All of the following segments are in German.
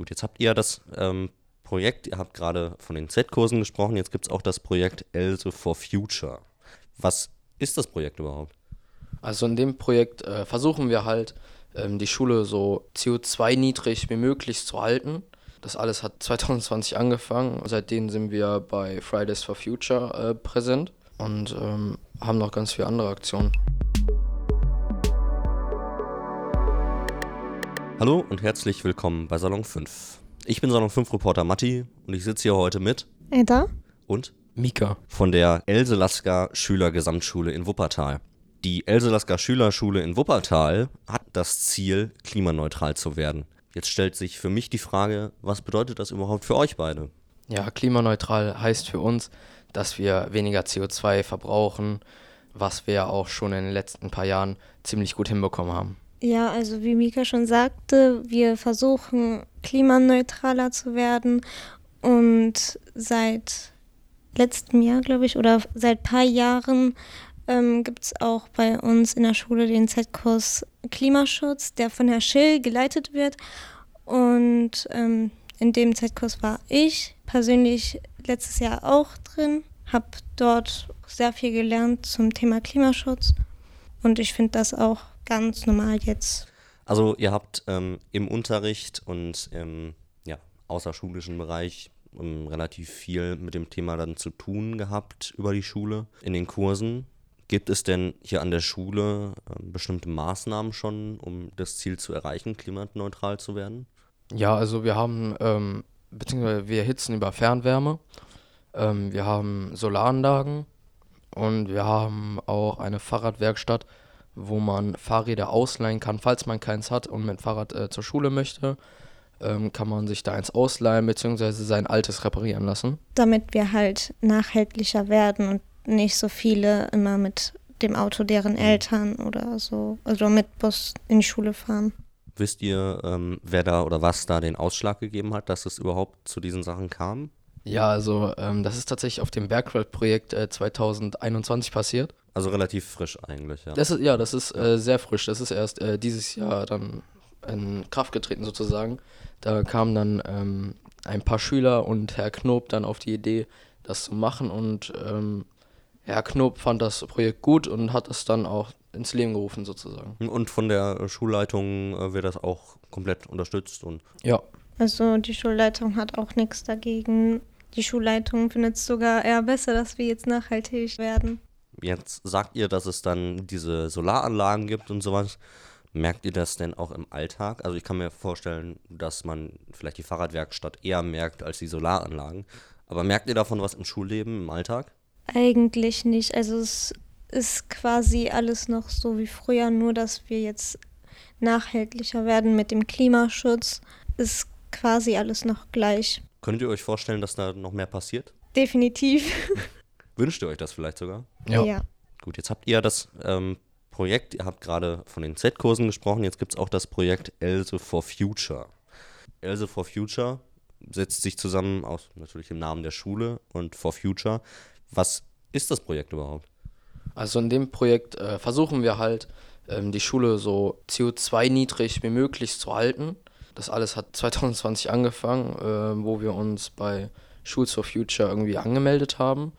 Gut, jetzt habt ihr das ähm, Projekt, ihr habt gerade von den Z-Kursen gesprochen, jetzt gibt es auch das Projekt Else for Future. Was ist das Projekt überhaupt? Also in dem Projekt äh, versuchen wir halt, ähm, die Schule so CO2-niedrig wie möglich zu halten. Das alles hat 2020 angefangen. Seitdem sind wir bei Fridays for Future äh, präsent und ähm, haben noch ganz viele andere Aktionen. Hallo und herzlich willkommen bei Salon 5. Ich bin Salon 5 Reporter Matti und ich sitze hier heute mit Edda und Mika. von der Else Lasker Schülergesamtschule in Wuppertal. Die Else Lasker Schülerschule in Wuppertal hat das Ziel, klimaneutral zu werden. Jetzt stellt sich für mich die Frage, was bedeutet das überhaupt für euch beide? Ja, klimaneutral heißt für uns, dass wir weniger CO2 verbrauchen, was wir auch schon in den letzten paar Jahren ziemlich gut hinbekommen haben. Ja, also wie Mika schon sagte, wir versuchen klimaneutraler zu werden und seit letztem Jahr, glaube ich, oder seit paar Jahren ähm, gibt es auch bei uns in der Schule den Z-Kurs Klimaschutz, der von Herr Schill geleitet wird. Und ähm, in dem Z-Kurs war ich persönlich letztes Jahr auch drin, habe dort sehr viel gelernt zum Thema Klimaschutz. Und ich finde das auch ganz normal jetzt. Also ihr habt ähm, im Unterricht und im ja, außerschulischen Bereich ähm, relativ viel mit dem Thema dann zu tun gehabt über die Schule in den Kursen. Gibt es denn hier an der Schule äh, bestimmte Maßnahmen schon, um das Ziel zu erreichen, klimaneutral zu werden? Ja, also wir haben, ähm, beziehungsweise wir erhitzen über Fernwärme. Ähm, wir haben Solaranlagen und wir haben auch eine Fahrradwerkstatt, wo man Fahrräder ausleihen kann, falls man keins hat und mit Fahrrad äh, zur Schule möchte. Ähm, kann man sich da eins ausleihen beziehungsweise sein altes reparieren lassen. Damit wir halt nachhaltiger werden und nicht so viele immer mit dem Auto deren Eltern oder so, also mit Bus in die Schule fahren. Wisst ihr, ähm, wer da oder was da den Ausschlag gegeben hat, dass es überhaupt zu diesen Sachen kam? Ja, also ähm, das ist tatsächlich auf dem Bergwald-Projekt äh, 2021 passiert. Also relativ frisch eigentlich, ja. Das ist, ja, das ist äh, sehr frisch. Das ist erst äh, dieses Jahr dann in Kraft getreten sozusagen. Da kamen dann ähm, ein paar Schüler und Herr Knob dann auf die Idee, das zu machen. Und ähm, Herr Knob fand das Projekt gut und hat es dann auch ins Leben gerufen sozusagen. Und von der Schulleitung äh, wird das auch komplett unterstützt und Ja, Also die Schulleitung hat auch nichts dagegen. Die Schulleitung findet es sogar eher besser, dass wir jetzt nachhaltig werden. Jetzt sagt ihr, dass es dann diese Solaranlagen gibt und sowas. Merkt ihr das denn auch im Alltag? Also ich kann mir vorstellen, dass man vielleicht die Fahrradwerkstatt eher merkt als die Solaranlagen. Aber merkt ihr davon was im Schulleben, im Alltag? Eigentlich nicht. Also es ist quasi alles noch so wie früher, nur dass wir jetzt nachhaltiger werden mit dem Klimaschutz. Ist quasi alles noch gleich. Könnt ihr euch vorstellen, dass da noch mehr passiert? Definitiv. Wünscht ihr euch das vielleicht sogar? ja. Gut, jetzt habt ihr das ähm, Projekt, ihr habt gerade von den Z-Kursen gesprochen, jetzt gibt es auch das Projekt Else for Future. Else for Future setzt sich zusammen aus natürlich im Namen der Schule und for Future. Was ist das Projekt überhaupt? Also in dem Projekt äh, versuchen wir halt, ähm, die Schule so CO2-niedrig wie möglich zu halten. Das alles hat 2020 angefangen, äh, wo wir uns bei Schools for Future irgendwie angemeldet haben.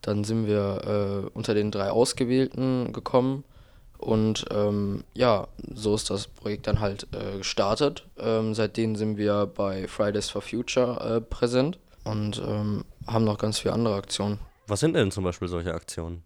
Dann sind wir äh, unter den drei Ausgewählten gekommen und ähm, ja, so ist das Projekt dann halt äh, gestartet. Ähm, seitdem sind wir bei Fridays for Future äh, präsent und ähm, haben noch ganz viele andere Aktionen. Was sind denn zum Beispiel solche Aktionen?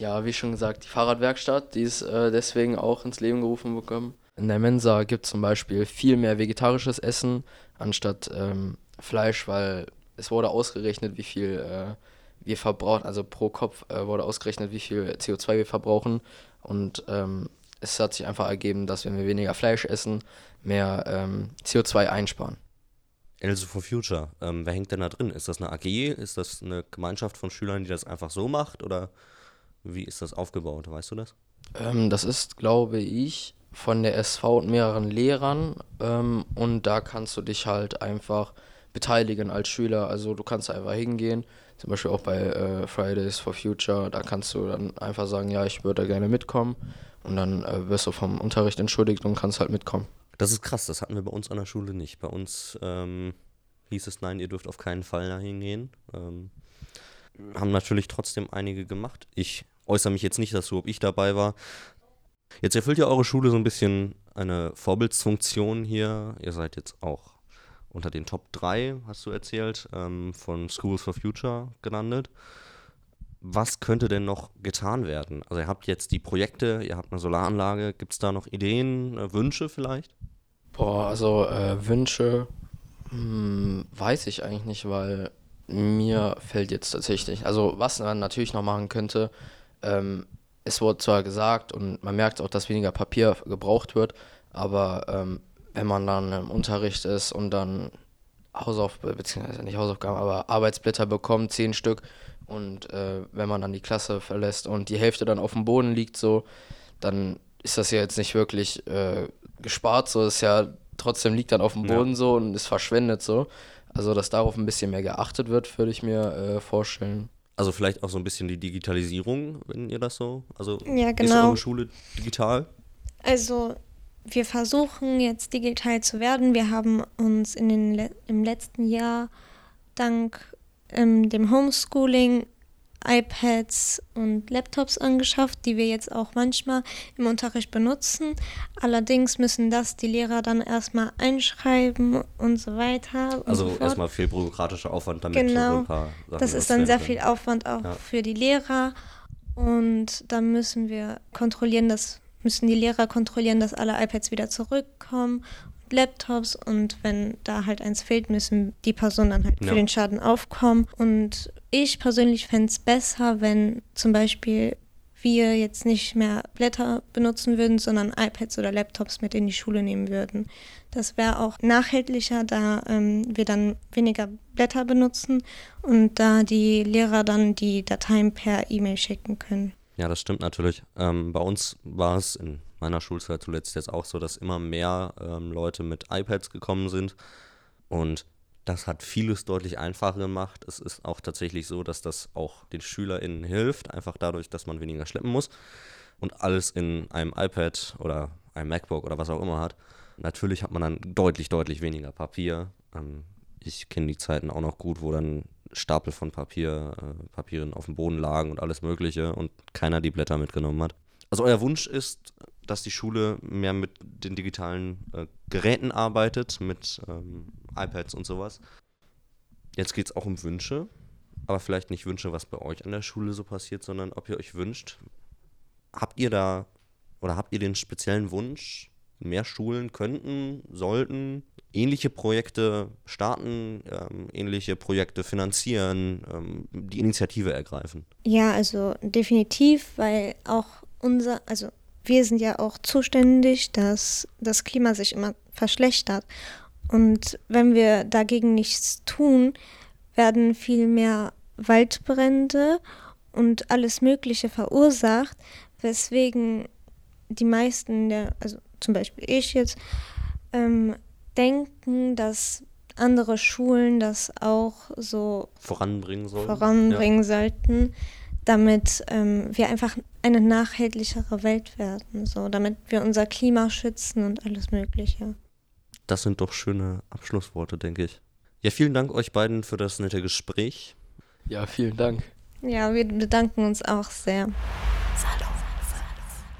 Ja, wie schon gesagt, die Fahrradwerkstatt, die ist äh, deswegen auch ins Leben gerufen bekommen. In der Mensa gibt es zum Beispiel viel mehr vegetarisches Essen anstatt ähm, Fleisch, weil es wurde ausgerechnet, wie viel äh, wir verbrauchen, also pro Kopf äh, wurde ausgerechnet, wie viel CO2 wir verbrauchen. Und ähm, es hat sich einfach ergeben, dass wenn wir weniger Fleisch essen, mehr ähm, CO2 einsparen. Else for Future, ähm, wer hängt denn da drin? Ist das eine AG? Ist das eine Gemeinschaft von Schülern, die das einfach so macht? Oder wie ist das aufgebaut? Weißt du das? Ähm, das ist, glaube ich, von der SV und mehreren Lehrern. Ähm, und da kannst du dich halt einfach beteiligen als Schüler. Also du kannst einfach hingehen, zum Beispiel auch bei äh, Fridays for Future. Da kannst du dann einfach sagen, ja, ich würde gerne mitkommen. Und dann äh, wirst du vom Unterricht entschuldigt und kannst halt mitkommen. Das ist krass, das hatten wir bei uns an der Schule nicht. Bei uns ähm, hieß es, nein, ihr dürft auf keinen Fall dahin gehen. Ähm, haben natürlich trotzdem einige gemacht. Ich äußere mich jetzt nicht dazu, ob ich dabei war. Jetzt erfüllt ja eure Schule so ein bisschen eine Vorbildsfunktion hier. Ihr seid jetzt auch unter den Top 3, hast du erzählt, ähm, von Schools for Future gelandet. Was könnte denn noch getan werden? Also ihr habt jetzt die Projekte, ihr habt eine Solaranlage. Gibt es da noch Ideen, äh, Wünsche vielleicht? Boah, also äh, Wünsche hm, weiß ich eigentlich nicht, weil mir fällt jetzt tatsächlich, also was man natürlich noch machen könnte, ähm, es wurde zwar gesagt und man merkt auch, dass weniger Papier gebraucht wird, aber ähm, wenn man dann im Unterricht ist und dann Hausaufgaben, beziehungsweise nicht Hausaufgaben, aber Arbeitsblätter bekommt, zehn Stück, und äh, wenn man dann die Klasse verlässt und die Hälfte dann auf dem Boden liegt, so, dann ist das ja jetzt nicht wirklich äh, gespart, so ist ja trotzdem liegt dann auf dem Boden ja. so und ist verschwendet so. Also, dass darauf ein bisschen mehr geachtet wird, würde ich mir äh, vorstellen. Also vielleicht auch so ein bisschen die Digitalisierung, wenn ihr das so. Also ja, genau. ist eure Schule digital? Also wir versuchen jetzt digital zu werden. Wir haben uns in den Le im letzten Jahr dank ähm, dem Homeschooling iPads und Laptops angeschafft, die wir jetzt auch manchmal im Unterricht benutzen. Allerdings müssen das die Lehrer dann erstmal einschreiben und so weiter. Also so erstmal viel bürokratischer Aufwand damit. Genau, so ein paar Sachen das ist dann sehr viel Aufwand auch ja. für die Lehrer und dann müssen wir kontrollieren, dass müssen die Lehrer kontrollieren, dass alle iPads wieder zurückkommen Laptops und wenn da halt eins fehlt, müssen die Personen dann halt ja. für den Schaden aufkommen. Und ich persönlich fände es besser, wenn zum Beispiel wir jetzt nicht mehr Blätter benutzen würden, sondern iPads oder Laptops mit in die Schule nehmen würden. Das wäre auch nachhaltlicher, da ähm, wir dann weniger Blätter benutzen und da die Lehrer dann die Dateien per E-Mail schicken können. Ja, das stimmt natürlich. Ähm, bei uns war es in meiner Schulzeit zuletzt jetzt auch so, dass immer mehr ähm, Leute mit iPads gekommen sind. Und das hat vieles deutlich einfacher gemacht. Es ist auch tatsächlich so, dass das auch den SchülerInnen hilft, einfach dadurch, dass man weniger schleppen muss und alles in einem iPad oder einem MacBook oder was auch immer hat. Natürlich hat man dann deutlich, deutlich weniger Papier. Ähm, ich kenne die Zeiten auch noch gut, wo dann Stapel von Papier, äh, Papieren auf dem Boden lagen und alles Mögliche und keiner die Blätter mitgenommen hat. Also euer Wunsch ist, dass die Schule mehr mit den digitalen äh, Geräten arbeitet, mit ähm, iPads und sowas. Jetzt geht es auch um Wünsche, aber vielleicht nicht Wünsche, was bei euch an der Schule so passiert, sondern ob ihr euch wünscht, habt ihr da oder habt ihr den speziellen Wunsch, mehr Schulen könnten, sollten ähnliche Projekte starten, ähm, ähnliche Projekte finanzieren, ähm, die Initiative ergreifen? Ja, also definitiv, weil auch unser, also wir sind ja auch zuständig, dass das Klima sich immer verschlechtert. Und wenn wir dagegen nichts tun, werden viel mehr Waldbrände und alles Mögliche verursacht, weswegen die meisten, der, also zum Beispiel ich jetzt, ähm, denken, dass andere Schulen das auch so voranbringen, sollen. voranbringen ja. sollten damit ähm, wir einfach eine nachhaltigere Welt werden, so damit wir unser Klima schützen und alles Mögliche. Das sind doch schöne Abschlussworte, denke ich. Ja, vielen Dank euch beiden für das nette Gespräch. Ja, vielen Dank. Ja, wir bedanken uns auch sehr. Salon.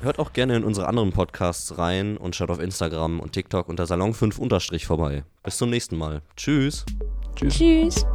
Hört auch gerne in unsere anderen Podcasts rein und schaut auf Instagram und TikTok unter Salon5 vorbei. Bis zum nächsten Mal. Tschüss. Tschüss. Tschüss.